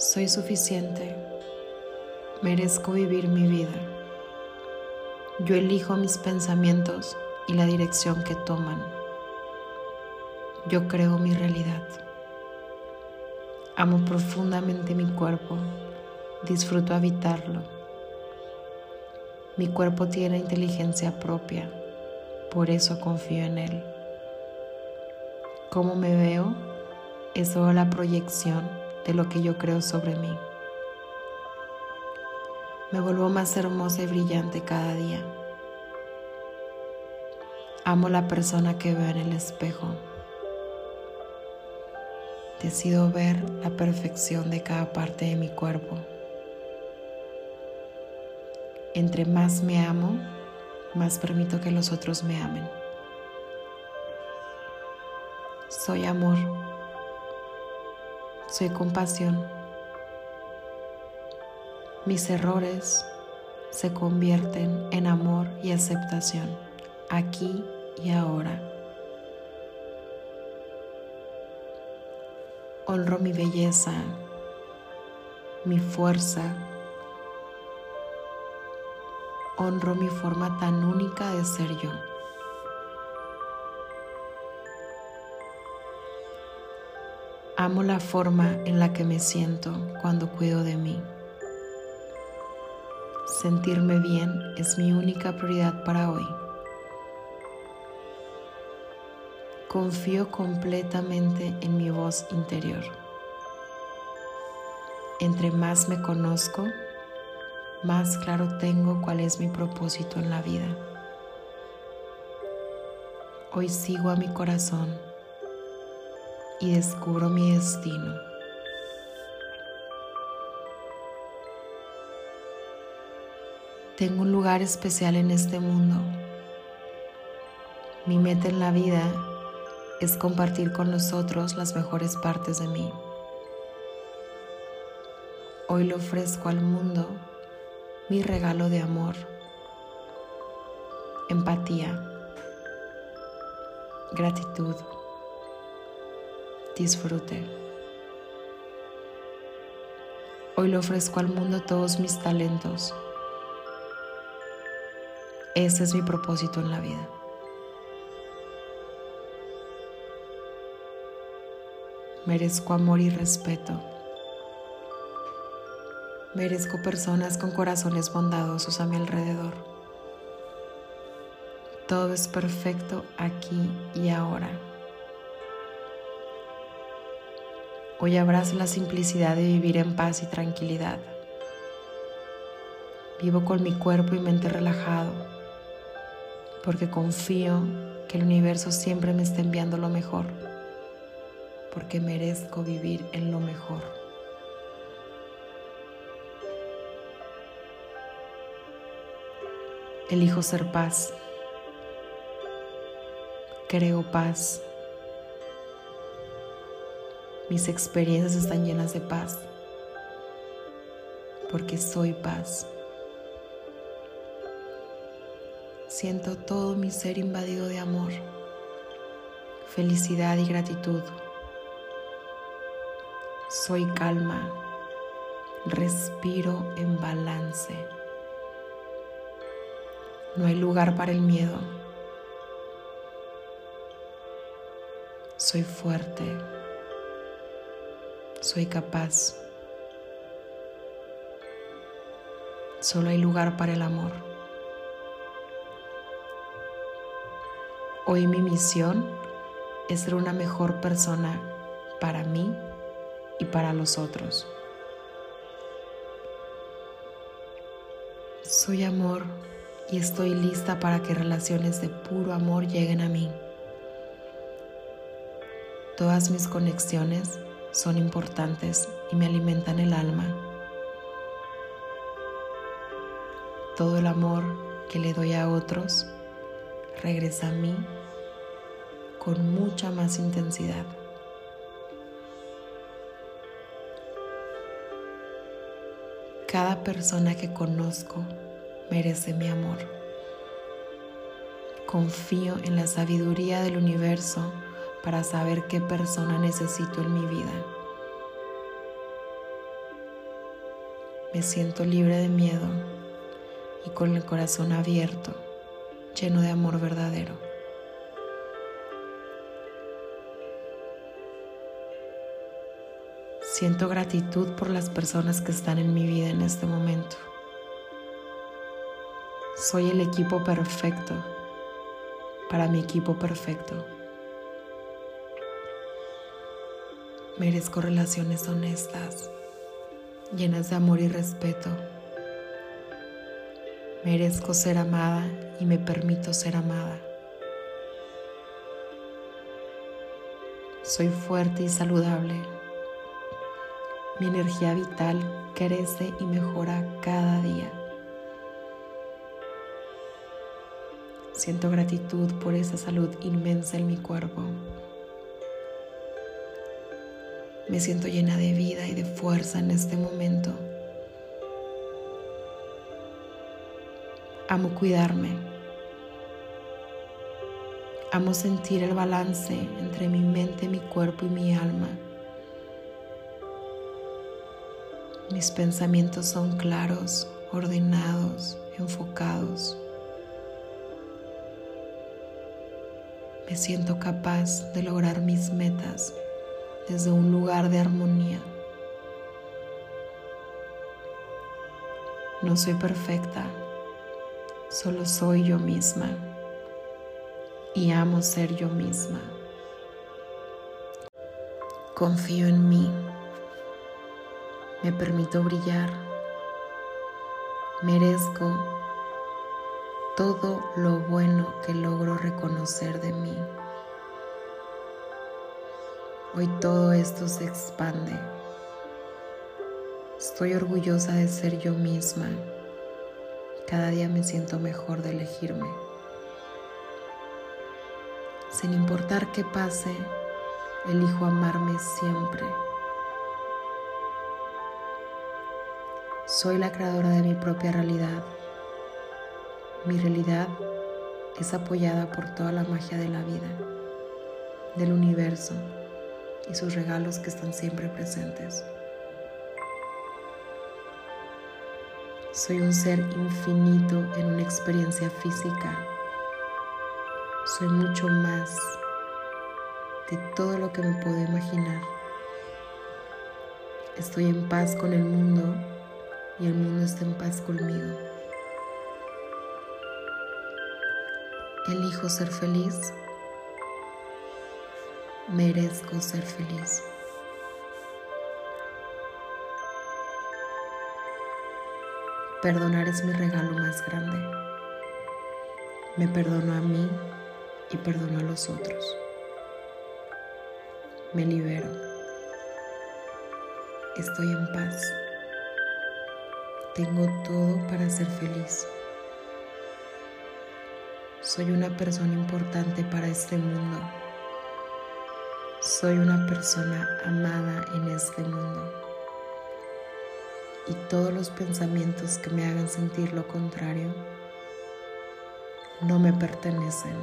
Soy suficiente. Merezco vivir mi vida. Yo elijo mis pensamientos y la dirección que toman. Yo creo mi realidad. Amo profundamente mi cuerpo. Disfruto habitarlo. Mi cuerpo tiene inteligencia propia. Por eso confío en él. Cómo me veo es solo la proyección de lo que yo creo sobre mí. Me vuelvo más hermosa y brillante cada día. Amo la persona que veo en el espejo. Decido ver la perfección de cada parte de mi cuerpo. Entre más me amo, más permito que los otros me amen. Soy amor. Soy compasión. Mis errores se convierten en amor y aceptación aquí y ahora. Honro mi belleza, mi fuerza. Honro mi forma tan única de ser yo. Amo la forma en la que me siento cuando cuido de mí. Sentirme bien es mi única prioridad para hoy. Confío completamente en mi voz interior. Entre más me conozco, más claro tengo cuál es mi propósito en la vida. Hoy sigo a mi corazón y descubro mi destino. Tengo un lugar especial en este mundo. Mi meta en la vida es compartir con los otros las mejores partes de mí. Hoy le ofrezco al mundo mi regalo de amor, empatía, gratitud disfrute. Hoy le ofrezco al mundo todos mis talentos. Ese es mi propósito en la vida. Merezco amor y respeto. Merezco personas con corazones bondadosos a mi alrededor. Todo es perfecto aquí y ahora. Hoy abrazo la simplicidad de vivir en paz y tranquilidad. Vivo con mi cuerpo y mente relajado, porque confío que el universo siempre me está enviando lo mejor, porque merezco vivir en lo mejor. Elijo ser paz. Creo paz. Mis experiencias están llenas de paz, porque soy paz. Siento todo mi ser invadido de amor, felicidad y gratitud. Soy calma, respiro en balance. No hay lugar para el miedo. Soy fuerte soy capaz. Solo hay lugar para el amor. Hoy mi misión es ser una mejor persona para mí y para los otros. Soy amor y estoy lista para que relaciones de puro amor lleguen a mí. Todas mis conexiones son importantes y me alimentan el alma. Todo el amor que le doy a otros regresa a mí con mucha más intensidad. Cada persona que conozco merece mi amor. Confío en la sabiduría del universo para saber qué persona necesito en mi vida. Me siento libre de miedo y con el corazón abierto, lleno de amor verdadero. Siento gratitud por las personas que están en mi vida en este momento. Soy el equipo perfecto para mi equipo perfecto. Merezco relaciones honestas, llenas de amor y respeto. Merezco ser amada y me permito ser amada. Soy fuerte y saludable. Mi energía vital crece y mejora cada día. Siento gratitud por esa salud inmensa en mi cuerpo. Me siento llena de vida y de fuerza en este momento. Amo cuidarme. Amo sentir el balance entre mi mente, mi cuerpo y mi alma. Mis pensamientos son claros, ordenados, enfocados. me siento capaz de lograr mis metas desde un lugar de armonía. No soy perfecta, solo soy yo misma y amo ser yo misma. Confío en mí, me permito brillar, merezco todo lo bueno que logro reconocer de mí. Hoy todo esto se expande. Estoy orgullosa de ser yo misma. Cada día me siento mejor de elegirme. Sin importar qué pase, elijo amarme siempre. Soy la creadora de mi propia realidad. Mi realidad es apoyada por toda la magia de la vida, del universo y sus regalos que están siempre presentes. Soy un ser infinito en una experiencia física. Soy mucho más de todo lo que me puedo imaginar. Estoy en paz con el mundo y el mundo está en paz conmigo. Elijo ser feliz. Merezco ser feliz. Perdonar es mi regalo más grande. Me perdono a mí y perdono a los otros. Me libero. Estoy en paz. Tengo todo para ser feliz. Soy una persona importante para este mundo. Soy una persona amada en este mundo. Y todos los pensamientos que me hagan sentir lo contrario no me pertenecen.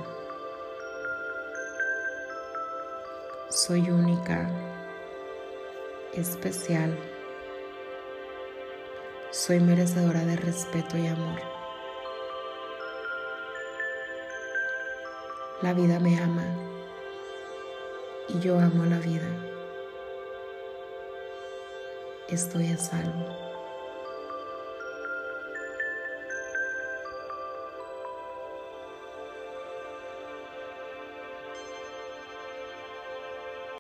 Soy única, especial. Soy merecedora de respeto y amor. La vida me ama y yo amo la vida. Estoy a salvo.